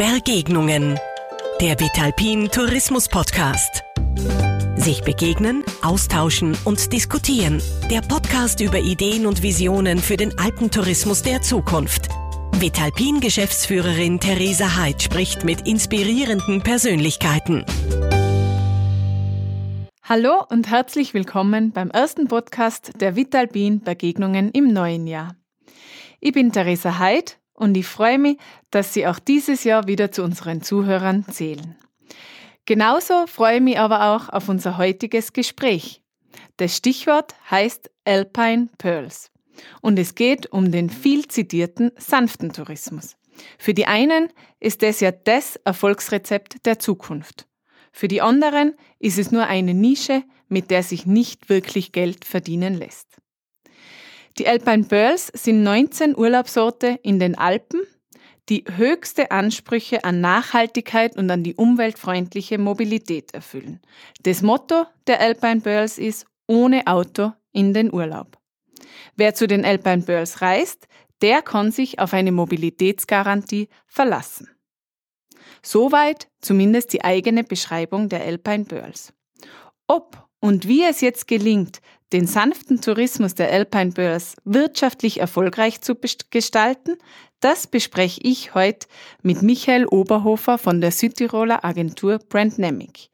Begegnungen. Der Vitalpin Tourismus Podcast. Sich begegnen, austauschen und diskutieren. Der Podcast über Ideen und Visionen für den Alpentourismus der Zukunft. Vitalpin Geschäftsführerin Theresa Heid spricht mit inspirierenden Persönlichkeiten. Hallo und herzlich willkommen beim ersten Podcast der Vitalpin Begegnungen im neuen Jahr. Ich bin Theresa Heid und ich freue mich, dass Sie auch dieses Jahr wieder zu unseren Zuhörern zählen. Genauso freue ich mich aber auch auf unser heutiges Gespräch. Das Stichwort heißt Alpine Pearls und es geht um den viel zitierten sanften Tourismus. Für die einen ist es ja das Erfolgsrezept der Zukunft. Für die anderen ist es nur eine Nische, mit der sich nicht wirklich Geld verdienen lässt. Die Alpine Pearls sind 19 Urlaubsorte in den Alpen, die höchste Ansprüche an Nachhaltigkeit und an die umweltfreundliche Mobilität erfüllen. Das Motto der Alpine Pearls ist ohne Auto in den Urlaub. Wer zu den Alpine Pearls reist, der kann sich auf eine Mobilitätsgarantie verlassen. Soweit zumindest die eigene Beschreibung der Alpine Pearls. Ob und wie es jetzt gelingt, den sanften Tourismus der Alpine Börs wirtschaftlich erfolgreich zu gestalten, das bespreche ich heute mit Michael Oberhofer von der Südtiroler Agentur Brandnamic.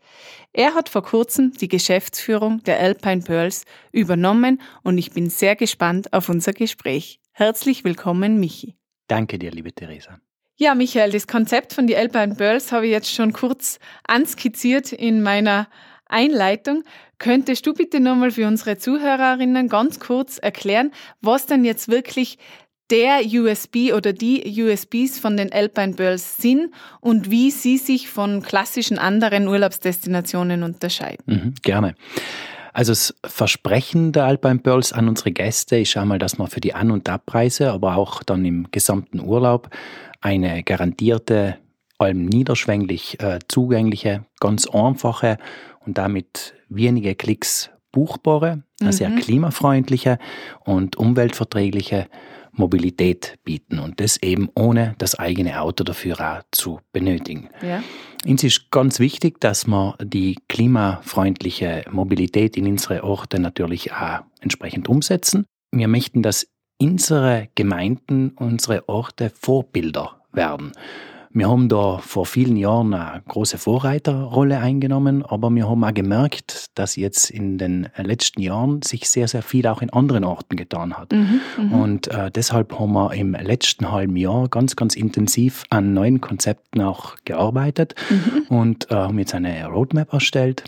Er hat vor kurzem die Geschäftsführung der Alpine Pearls übernommen und ich bin sehr gespannt auf unser Gespräch. Herzlich willkommen, Michi. Danke dir, liebe Theresa. Ja, Michael, das Konzept von die Alpine Pearls habe ich jetzt schon kurz anskizziert in meiner Einleitung. Könntest du bitte nochmal für unsere Zuhörerinnen ganz kurz erklären, was denn jetzt wirklich der USB oder die USBs von den Alpine Pearls sind und wie sie sich von klassischen anderen Urlaubsdestinationen unterscheiden? Mhm, gerne. Also das Versprechen der Alpine Pearls an unsere Gäste ist einmal, dass man für die An- und Abreise, aber auch dann im gesamten Urlaub eine garantierte, allem niederschwänglich äh, zugängliche, ganz einfache und damit wenige Klicks buchbare, eine mhm. sehr klimafreundliche und umweltverträgliche Mobilität bieten und das eben ohne das eigene Auto dafür auch zu benötigen. Ja. Uns ist ganz wichtig, dass wir die klimafreundliche Mobilität in unsere Orte natürlich auch entsprechend umsetzen. Wir möchten, dass unsere Gemeinden, unsere Orte Vorbilder werden. Wir haben da vor vielen Jahren eine große Vorreiterrolle eingenommen, aber wir haben auch gemerkt, dass jetzt in den letzten Jahren sich sehr, sehr viel auch in anderen Orten getan hat. Mhm, mhm, und äh, deshalb haben wir im letzten halben Jahr ganz, ganz intensiv an neuen Konzepten auch gearbeitet mhm. und äh, haben jetzt eine Roadmap erstellt,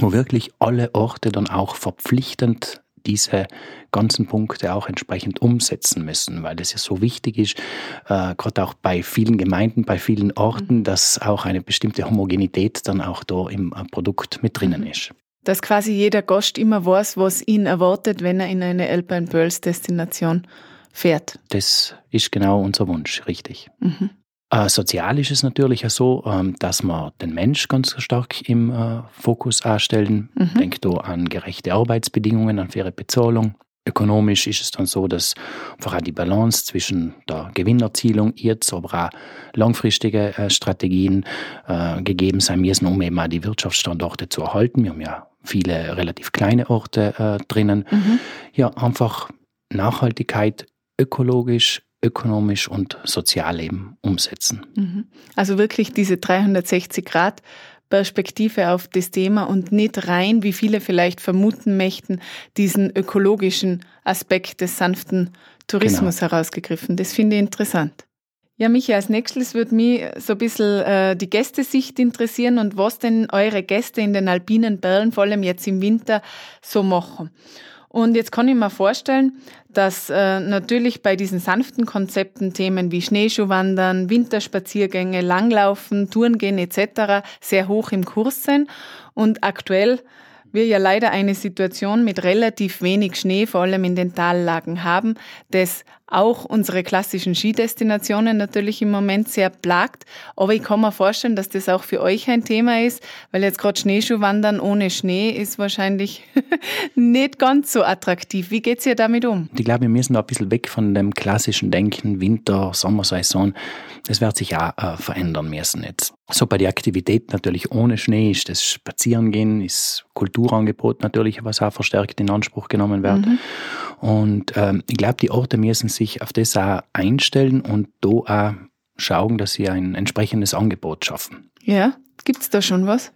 wo wirklich alle Orte dann auch verpflichtend diese ganzen Punkte auch entsprechend umsetzen müssen, weil es ja so wichtig ist, äh, gerade auch bei vielen Gemeinden, bei vielen Orten, mhm. dass auch eine bestimmte Homogenität dann auch da im äh, Produkt mit drinnen mhm. ist. Dass quasi jeder Gast immer weiß, was ihn erwartet, wenn er in eine Alpine Pearls Destination fährt. Das ist genau unser Wunsch, richtig. Mhm. Äh, sozial ist es natürlich auch so, ähm, dass wir den Mensch ganz stark im äh, Fokus anstellen. Mhm. Denkt da an gerechte Arbeitsbedingungen, an faire Bezahlung. Ökonomisch ist es dann so, dass einfach auch die Balance zwischen der Gewinnerzielung jetzt, aber auch langfristige äh, Strategien äh, gegeben sein müssen, um eben auch die Wirtschaftsstandorte zu erhalten. Wir haben ja viele relativ kleine Orte äh, drinnen. Mhm. Ja, einfach Nachhaltigkeit ökologisch, ökonomisch und Sozialleben umsetzen. Mhm. Also wirklich diese 360 Grad Perspektive auf das Thema und nicht rein, wie viele vielleicht vermuten möchten, diesen ökologischen Aspekt des sanften Tourismus genau. herausgegriffen. Das finde ich interessant. Ja, Michi, als nächstes würde mich so ein bisschen äh, die Gästesicht interessieren und was denn eure Gäste in den alpinen Bergen, vor allem jetzt im Winter, so machen. Und jetzt kann ich mir vorstellen, dass äh, natürlich bei diesen sanften Konzepten Themen wie Schneeschuhwandern, Winterspaziergänge, Langlaufen, Tourengehen etc. sehr hoch im Kurs sind. Und aktuell wir ja leider eine Situation mit relativ wenig Schnee, vor allem in den Tallagen haben, das auch unsere klassischen Skidestinationen natürlich im Moment sehr plagt. Aber ich kann mir vorstellen, dass das auch für euch ein Thema ist, weil jetzt gerade Schneeschuhwandern ohne Schnee ist wahrscheinlich nicht ganz so attraktiv. Wie geht's ihr damit um? Ich glaube, wir müssen da ein bisschen weg von dem klassischen Denken, Winter, Sommersaison. Das wird sich auch äh, verändern müssen jetzt. So bei der Aktivität natürlich ohne Schnee ist das Spazierengehen, ist Kulturangebot natürlich, was auch verstärkt in Anspruch genommen wird. Mhm. Und ähm, ich glaube, die Orte müssen sich auf das auch einstellen und da auch schauen, dass sie ein entsprechendes Angebot schaffen. Ja, gibt es da schon was?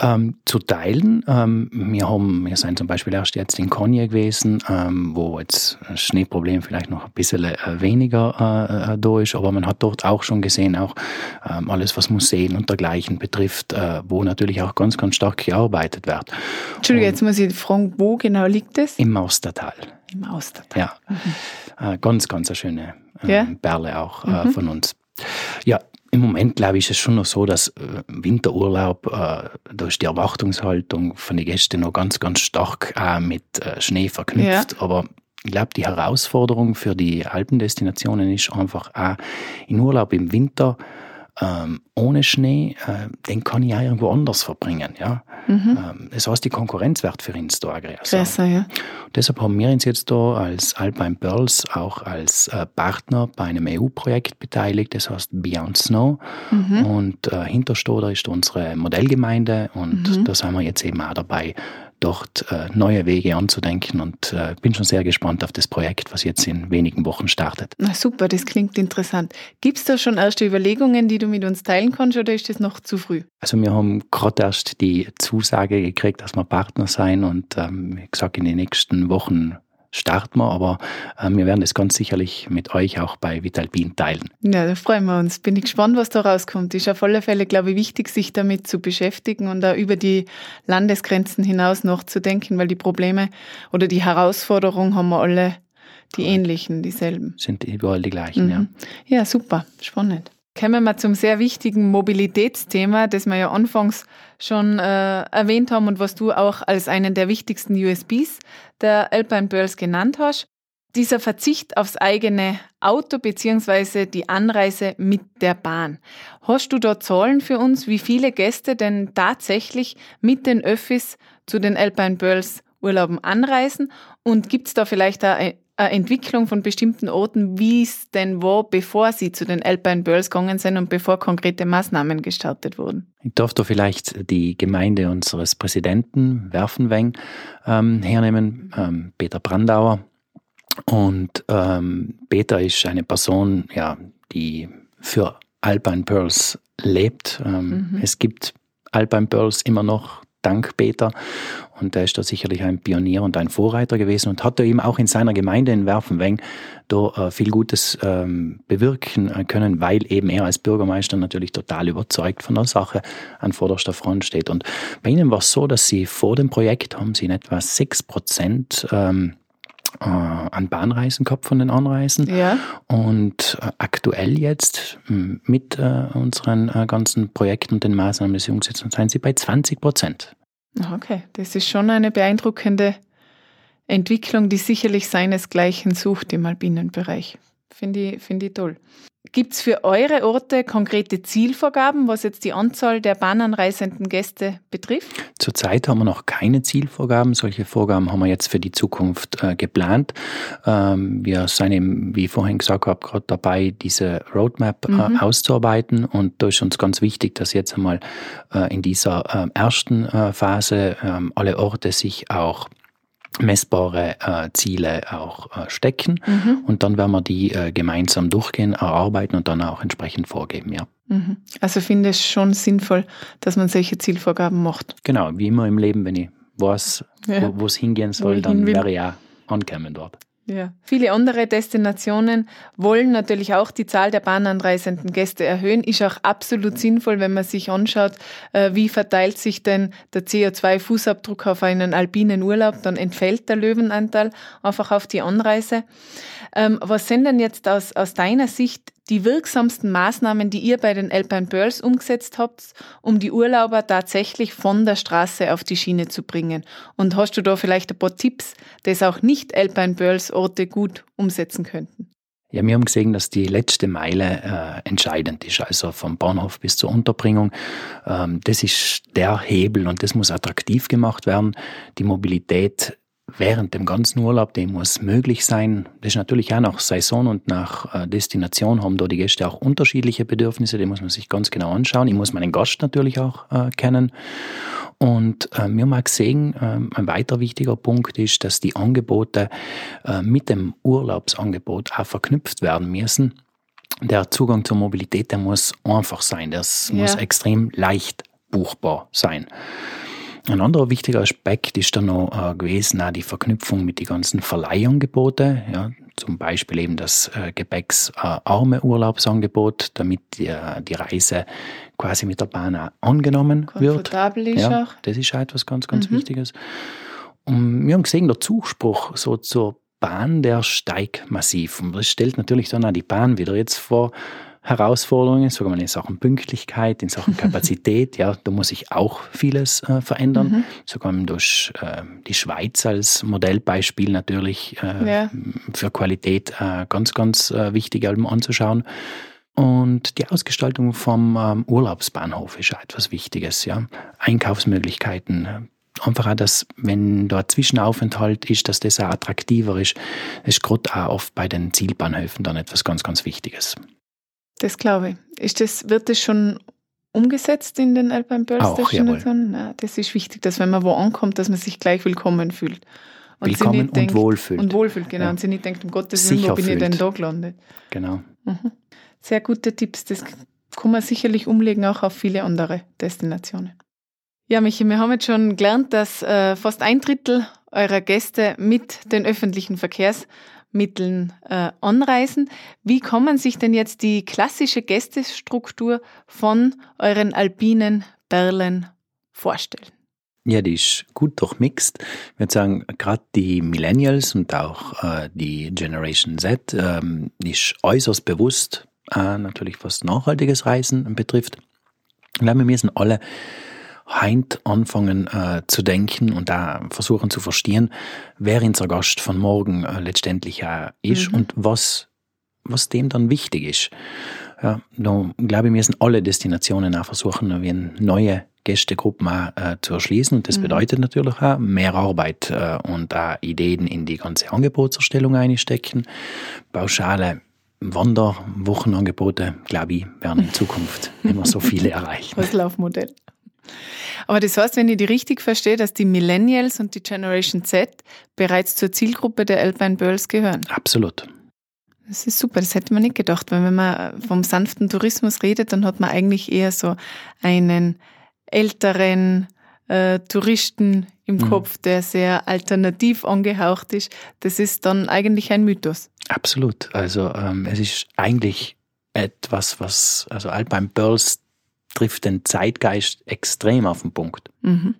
Ähm, zu teilen. Ähm, wir, haben, wir sind zum Beispiel erst jetzt in Konya gewesen, ähm, wo jetzt das Schneeproblem vielleicht noch ein bisschen äh, weniger äh, da ist, aber man hat dort auch schon gesehen, auch ähm, alles, was Museen und dergleichen betrifft, äh, wo natürlich auch ganz, ganz stark gearbeitet wird. Entschuldigung, jetzt muss ich fragen, wo genau liegt es? Im Maustertal. Im Maustertal. Ja, mhm. Äh, ganz, ganz eine schöne ja? Ähm, Perle auch äh, mhm. von uns. Ja, im Moment glaube ich, ist es schon noch so, dass äh, Winterurlaub, äh, da ist die Erwartungshaltung von den Gästen noch ganz, ganz stark äh, mit äh, Schnee verknüpft. Ja. Aber ich glaube, die Herausforderung für die Alpendestinationen ist einfach auch in Urlaub im Winter ähm, ohne Schnee, äh, den kann ich ja irgendwo anders verbringen. Ja? Mhm. Ähm, das heißt, die Konkurrenz wird für uns da größer. Besser, ja. Deshalb haben wir uns jetzt da als Alpine Pearls auch als äh, Partner bei einem EU-Projekt beteiligt, das heißt Beyond Snow. Mhm. Und äh, Hinterstoder ist unsere Modellgemeinde und mhm. da sind wir jetzt eben auch dabei, dort äh, neue Wege anzudenken und äh, bin schon sehr gespannt auf das Projekt, was jetzt in wenigen Wochen startet. Na super, das klingt interessant. Gibt es da schon erste Überlegungen, die du mit uns teilen kannst oder ist das noch zu früh? Also wir haben gerade erst die Zusage gekriegt, dass wir Partner sein und ähm, wie gesagt, in den nächsten Wochen starten wir, aber äh, wir werden es ganz sicherlich mit euch auch bei Vitalpin teilen. Ja, da freuen wir uns. Bin ich gespannt, was da rauskommt. Ist auf alle Fälle, glaube ich, wichtig, sich damit zu beschäftigen und da über die Landesgrenzen hinaus nachzudenken, weil die Probleme oder die Herausforderungen haben wir alle die ähnlichen, dieselben. Sind überall die gleichen, mhm. ja. Ja, super, spannend. Kommen wir zum sehr wichtigen Mobilitätsthema, das wir ja anfangs schon äh, erwähnt haben und was du auch als einen der wichtigsten USBs der Alpine Pearls genannt hast. Dieser Verzicht aufs eigene Auto beziehungsweise die Anreise mit der Bahn. Hast du da Zahlen für uns, wie viele Gäste denn tatsächlich mit den Öffis zu den Alpine Pearls Urlauben anreisen? Und gibt es da vielleicht eine Entwicklung von bestimmten Orten, wie es denn war, bevor Sie zu den Alpine Birls gegangen sind und bevor konkrete Maßnahmen gestartet wurden? Ich darf da vielleicht die Gemeinde unseres Präsidenten Werfenweng ähm, hernehmen, ähm, Peter Brandauer. Und ähm, Peter ist eine Person, ja, die für Alpine Pearls lebt. Ähm, mhm. Es gibt Alpine Pearls immer noch dank Peter. Und er ist da sicherlich ein Pionier und ein Vorreiter gewesen und hat da eben auch in seiner Gemeinde in Werfenweng da äh, viel Gutes ähm, bewirken äh, können, weil eben er als Bürgermeister natürlich total überzeugt von der Sache an vorderster Front steht. Und bei ihnen war es so, dass sie vor dem Projekt haben sie in etwa sechs Prozent ähm, äh, an Bahnreisen gehabt von den Anreisen. Ja. Und äh, aktuell jetzt mit äh, unseren äh, ganzen Projekten und den Maßnahmen des Jungsitzens sind sie bei 20 Prozent. Okay, das ist schon eine beeindruckende Entwicklung, die sicherlich seinesgleichen sucht im alpinen Bereich. Finde ich, find ich toll. Gibt es für eure Orte konkrete Zielvorgaben, was jetzt die Anzahl der bahnanreisenden Gäste betrifft? Zurzeit haben wir noch keine Zielvorgaben. Solche Vorgaben haben wir jetzt für die Zukunft äh, geplant. Ähm, wir sind eben, wie ich vorhin gesagt habe, gerade dabei, diese Roadmap äh, mhm. auszuarbeiten. Und da ist uns ganz wichtig, dass jetzt einmal äh, in dieser äh, ersten äh, Phase ähm, alle Orte sich auch messbare äh, Ziele auch äh, stecken mhm. und dann werden wir die äh, gemeinsam durchgehen, erarbeiten und dann auch entsprechend vorgeben, ja. Mhm. Also finde ich schon sinnvoll, dass man solche Zielvorgaben macht. Genau, wie immer im Leben, wenn ich weiß, ja. wo es hingehen soll, dann wäre ich ja ankommen dort. Ja. Viele andere Destinationen wollen natürlich auch die Zahl der bahnanreisenden Gäste erhöhen. Ist auch absolut sinnvoll, wenn man sich anschaut, äh, wie verteilt sich denn der CO2-Fußabdruck auf einen alpinen Urlaub. Dann entfällt der Löwenanteil einfach auf die Anreise. Ähm, was sind denn jetzt aus, aus deiner Sicht die wirksamsten Maßnahmen, die ihr bei den Alpine Pearls umgesetzt habt, um die Urlauber tatsächlich von der Straße auf die Schiene zu bringen? Und hast du da vielleicht ein paar Tipps, das auch nicht Alpine Pearls Orte gut umsetzen könnten? Ja, wir haben gesehen, dass die letzte Meile äh, entscheidend ist, also vom Bahnhof bis zur Unterbringung. Ähm, das ist der Hebel und das muss attraktiv gemacht werden. Die Mobilität während dem ganzen Urlaub, dem muss möglich sein. Das ist natürlich auch nach Saison und nach äh, Destination haben da die Gäste auch unterschiedliche Bedürfnisse, die muss man sich ganz genau anschauen. Ich muss meinen Gast natürlich auch äh, kennen. Und äh, wir haben auch gesehen, äh, ein weiter wichtiger Punkt ist, dass die Angebote äh, mit dem Urlaubsangebot auch verknüpft werden müssen. Der Zugang zur Mobilität, der muss einfach sein, das ja. muss extrem leicht buchbar sein. Ein anderer wichtiger Aspekt ist dann noch äh, gewesen, auch die Verknüpfung mit den ganzen Verleihangeboten. Ja, zum Beispiel eben das äh, gepäcksarme äh, Urlaubsangebot, damit die, äh, die Reise quasi mit der Bahn auch angenommen Komfortabel wird. Ist ja, auch. Das ist auch etwas ganz, ganz mhm. Wichtiges. Und wir haben gesehen, der Zuspruch so zur Bahn, der steigt massiv. Und das stellt natürlich dann auch die Bahn wieder jetzt vor Herausforderungen, wir in Sachen Pünktlichkeit, in Sachen Kapazität. ja, da muss sich auch vieles äh, verändern. Mhm. Sogar durch äh, die Schweiz als Modellbeispiel natürlich äh, ja. für Qualität äh, ganz, ganz äh, wichtig anzuschauen. Und die Ausgestaltung vom ähm, Urlaubsbahnhof ist auch etwas Wichtiges. Ja. Einkaufsmöglichkeiten, einfach auch, dass, wenn da Zwischenaufenthalt ist, dass das auch attraktiver ist. Das ist gerade auch oft bei den Zielbahnhöfen dann etwas ganz, ganz Wichtiges. Das glaube ich. Ist das, wird das schon umgesetzt in den Alpine Pearls Destinationen? Ja, das ist wichtig, dass wenn man wo ankommt, dass man sich gleich willkommen fühlt. Und willkommen und denkt, wohlfühlt. Und wohlfühlt, genau. Ja. Und sie nicht denkt, um Gottes Willen, wo bin fühlt. ich denn da gelandet? Genau. Mhm. Sehr gute Tipps. Das kann man sicherlich umlegen auch auf viele andere Destinationen. Ja, Michi, wir haben jetzt schon gelernt, dass äh, fast ein Drittel eurer Gäste mit den öffentlichen Verkehrs Mitteln äh, anreisen. Wie kann man sich denn jetzt die klassische Gästestruktur von euren alpinen Perlen vorstellen? Ja, die ist gut durchmixt. Ich würde sagen, gerade die Millennials und auch äh, die Generation Z ähm, ist äußerst bewusst, äh, natürlich was nachhaltiges Reisen betrifft. Ich glaube, wir müssen alle heint anfangen äh, zu denken und da versuchen zu verstehen, wer unser Gast von morgen äh, letztendlich äh, ist mhm. und was, was dem dann wichtig ist. Ja, da glaube ich, müssen alle Destinationen auch versuchen, wie neue Gästegruppen auch, äh, zu erschließen. Und das mhm. bedeutet natürlich auch mehr Arbeit äh, und auch Ideen in die ganze Angebotserstellung einstecken. Pauschale Wanderwochenangebote, glaube ich, werden in Zukunft immer so viele erreichen. Das Laufmodell. Aber das heißt, wenn ich die richtig verstehe, dass die Millennials und die Generation Z bereits zur Zielgruppe der Alpine Girls gehören. Absolut. Das ist super, das hätte man nicht gedacht, weil wenn man vom sanften Tourismus redet, dann hat man eigentlich eher so einen älteren äh, Touristen im mhm. Kopf, der sehr alternativ angehaucht ist. Das ist dann eigentlich ein Mythos. Absolut. Also ähm, es ist eigentlich etwas, was also Alpine Pearls trifft den Zeitgeist extrem auf den Punkt. Mhm.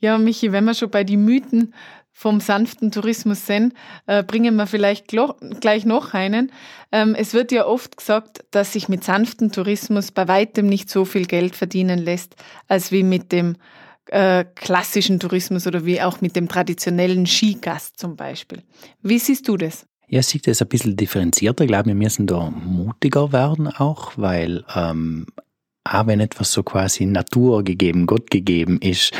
Ja, Michi, wenn wir schon bei den Mythen vom sanften Tourismus sind, äh, bringen wir vielleicht gleich noch einen. Ähm, es wird ja oft gesagt, dass sich mit sanftem Tourismus bei weitem nicht so viel Geld verdienen lässt, als wie mit dem äh, klassischen Tourismus oder wie auch mit dem traditionellen Skigast zum Beispiel. Wie siehst du das? Ja, ich sehe das ein bisschen differenzierter. Ich glaube, wir müssen da mutiger werden auch, weil ähm, auch wenn etwas so quasi Natur gegeben, Gott gegeben ist,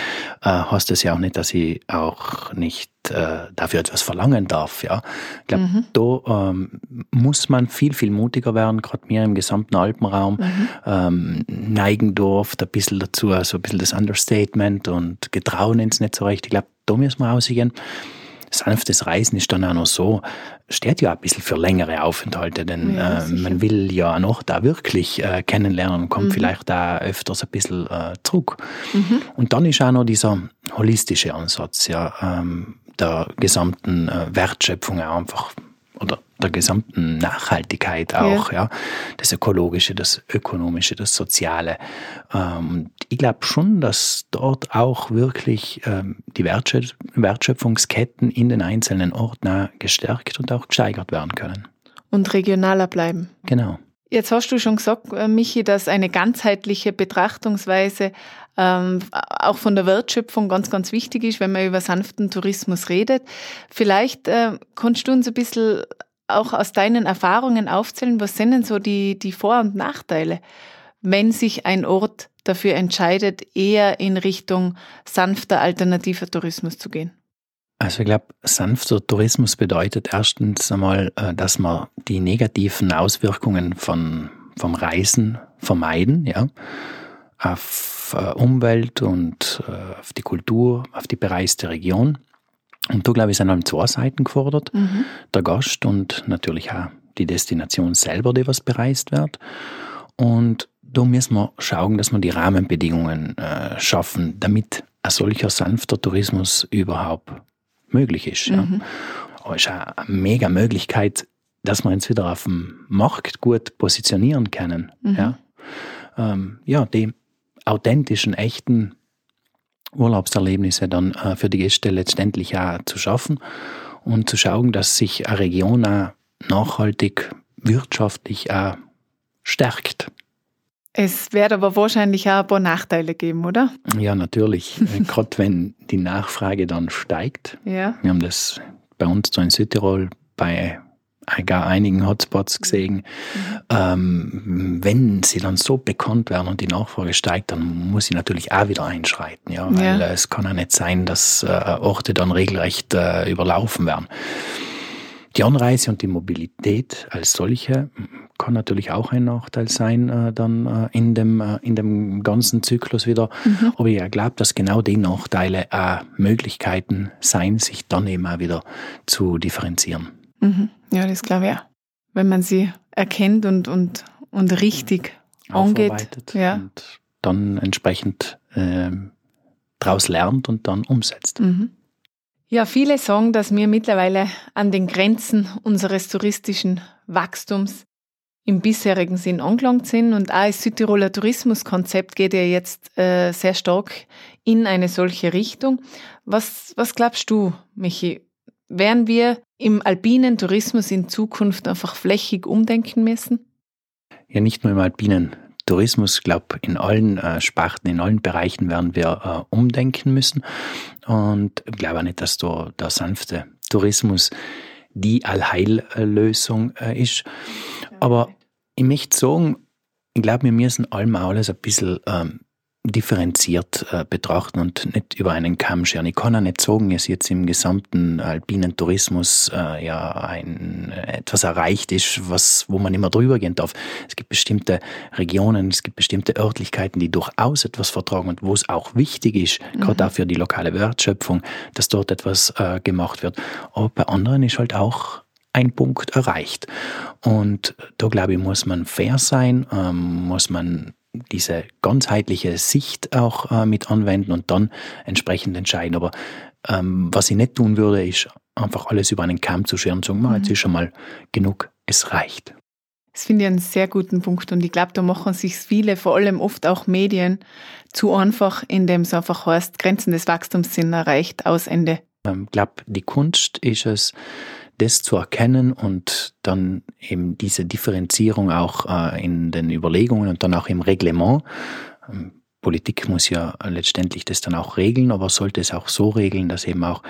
äh, heißt das ja auch nicht, dass ich auch nicht äh, dafür etwas verlangen darf. Ja, ich glaube, mhm. da ähm, muss man viel, viel mutiger werden, gerade mir im gesamten Alpenraum mhm. ähm, neigen durft ein bisschen dazu, also ein bisschen das Understatement und getrauen ins nicht so recht. Ich glaube, da müssen wir aussehen sanftes Reisen ist dann auch noch so, steht ja ein bisschen für längere Aufenthalte, denn ja, äh, man will ja noch da wirklich äh, kennenlernen und kommt mhm. vielleicht da öfters ein bisschen äh, zurück. Mhm. Und dann ist auch noch dieser holistische Ansatz, ja, ähm, der gesamten äh, Wertschöpfung einfach oder der gesamten Nachhaltigkeit auch, ja. ja. Das Ökologische, das Ökonomische, das Soziale. Ähm, ich glaube schon, dass dort auch wirklich ähm, die Wertschöpfungsketten in den einzelnen Orten gestärkt und auch gesteigert werden können. Und regionaler bleiben. Genau. Jetzt hast du schon gesagt, äh, Michi, dass eine ganzheitliche Betrachtungsweise ähm, auch von der Wertschöpfung ganz, ganz wichtig ist, wenn man über sanften Tourismus redet. Vielleicht äh, kannst du uns ein bisschen auch aus deinen Erfahrungen aufzählen, was sind denn so die, die Vor- und Nachteile, wenn sich ein Ort dafür entscheidet, eher in Richtung sanfter alternativer Tourismus zu gehen? Also ich glaube, sanfter Tourismus bedeutet erstens einmal, äh, dass man die negativen Auswirkungen von, vom Reisen vermeiden, ja, äh, Umwelt und äh, auf die Kultur, auf die bereiste Region. Und da, glaube ich, sind allem zwei Seiten gefordert. Mhm. Der Gast und natürlich auch die Destination selber, die was bereist wird. Und da müssen wir schauen, dass wir die Rahmenbedingungen äh, schaffen, damit ein solcher sanfter Tourismus überhaupt möglich ist. Ja. Mhm. Aber es ist eine mega Möglichkeit, dass wir uns wieder auf dem Markt gut positionieren können. Mhm. Ja. Ähm, ja, die authentischen, echten Urlaubserlebnisse dann äh, für die Gäste letztendlich auch zu schaffen und zu schauen, dass sich eine Region auch nachhaltig wirtschaftlich auch stärkt. Es wird aber wahrscheinlich auch ein paar Nachteile geben, oder? Ja, natürlich. Gerade wenn die Nachfrage dann steigt. Ja. Wir haben das bei uns so in Südtirol bei gar einigen Hotspots gesehen. Mhm. Ähm, wenn sie dann so bekannt werden und die Nachfrage steigt, dann muss sie natürlich auch wieder einschreiten. Ja? Weil ja. es kann ja nicht sein, dass äh, Orte dann regelrecht äh, überlaufen werden. Die Anreise und die Mobilität als solche kann natürlich auch ein Nachteil sein, äh, dann äh, in, dem, äh, in dem ganzen Zyklus wieder. Mhm. Aber ich glaube, dass genau die Nachteile auch Möglichkeiten sein, sich dann eben auch wieder zu differenzieren. Mhm. Ja, das glaube ich auch. Wenn man sie erkennt und, und, und richtig angeht. Ja. Und dann entsprechend äh, daraus lernt und dann umsetzt. Mhm. Ja, viele sagen, dass wir mittlerweile an den Grenzen unseres touristischen Wachstums im bisherigen Sinn angelangt sind. Und auch das Südtiroler Tourismuskonzept geht ja jetzt äh, sehr stark in eine solche Richtung. Was, was glaubst du, Michi? Werden wir im alpinen Tourismus in Zukunft einfach flächig umdenken müssen? Ja, nicht nur im alpinen Tourismus, ich glaube, in allen äh, Sparten, in allen Bereichen werden wir äh, umdenken müssen. Und ich glaube auch nicht, dass da der sanfte Tourismus die Allheillösung äh, ist. Aber ich möchte sagen, ich glaube, wir müssen allem alles ein bisschen ähm, differenziert äh, betrachten und nicht über einen Kamm scheren. Ich kann auch nicht sagen, dass jetzt im gesamten alpinen Tourismus äh, ja ein, etwas erreicht ist, was, wo man immer drüber gehen darf. Es gibt bestimmte Regionen, es gibt bestimmte Örtlichkeiten, die durchaus etwas vertragen und wo es auch wichtig ist, mhm. gerade auch für die lokale Wertschöpfung, dass dort etwas äh, gemacht wird. Aber bei anderen ist halt auch ein Punkt erreicht. Und da glaube ich, muss man fair sein, ähm, muss man diese ganzheitliche Sicht auch äh, mit anwenden und dann entsprechend entscheiden. Aber ähm, was ich nicht tun würde, ist einfach alles über einen Kamm zu scheren und zu sagen, mhm. jetzt ist schon mal genug, es reicht. Das finde ich einen sehr guten Punkt und ich glaube, da machen sich viele, vor allem oft auch Medien, zu einfach, indem es einfach heißt, Grenzen des Wachstums sind erreicht, aus Ende. Ich ähm, glaube, die Kunst ist es, das zu erkennen und dann eben diese Differenzierung auch äh, in den Überlegungen und dann auch im Reglement. Ähm, Politik muss ja letztendlich das dann auch regeln, aber sollte es auch so regeln, dass eben auch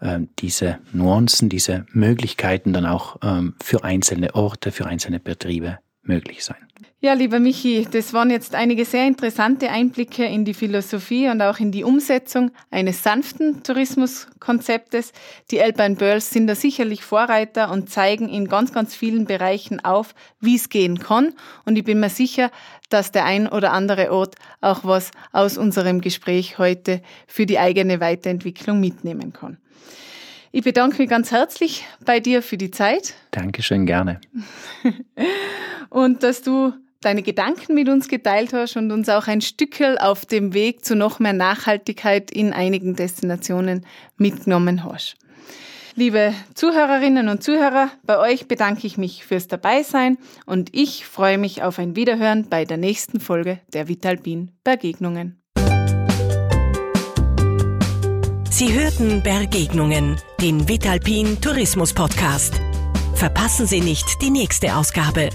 äh, diese Nuancen, diese Möglichkeiten dann auch ähm, für einzelne Orte, für einzelne Betriebe möglich sein. Ja, lieber Michi, das waren jetzt einige sehr interessante Einblicke in die Philosophie und auch in die Umsetzung eines sanften Tourismuskonzeptes. Die Alpine Pearls sind da sicherlich Vorreiter und zeigen in ganz, ganz vielen Bereichen auf, wie es gehen kann. Und ich bin mir sicher, dass der ein oder andere Ort auch was aus unserem Gespräch heute für die eigene Weiterentwicklung mitnehmen kann. Ich bedanke mich ganz herzlich bei dir für die Zeit. Dankeschön, gerne. und dass du deine Gedanken mit uns geteilt hast und uns auch ein Stückel auf dem Weg zu noch mehr Nachhaltigkeit in einigen Destinationen mitgenommen hast. Liebe Zuhörerinnen und Zuhörer, bei euch bedanke ich mich fürs Dabeisein und ich freue mich auf ein Wiederhören bei der nächsten Folge der Vitalpin Begegnungen. Sie hörten Begegnungen, den Vitalpin Tourismus Podcast. Verpassen Sie nicht die nächste Ausgabe.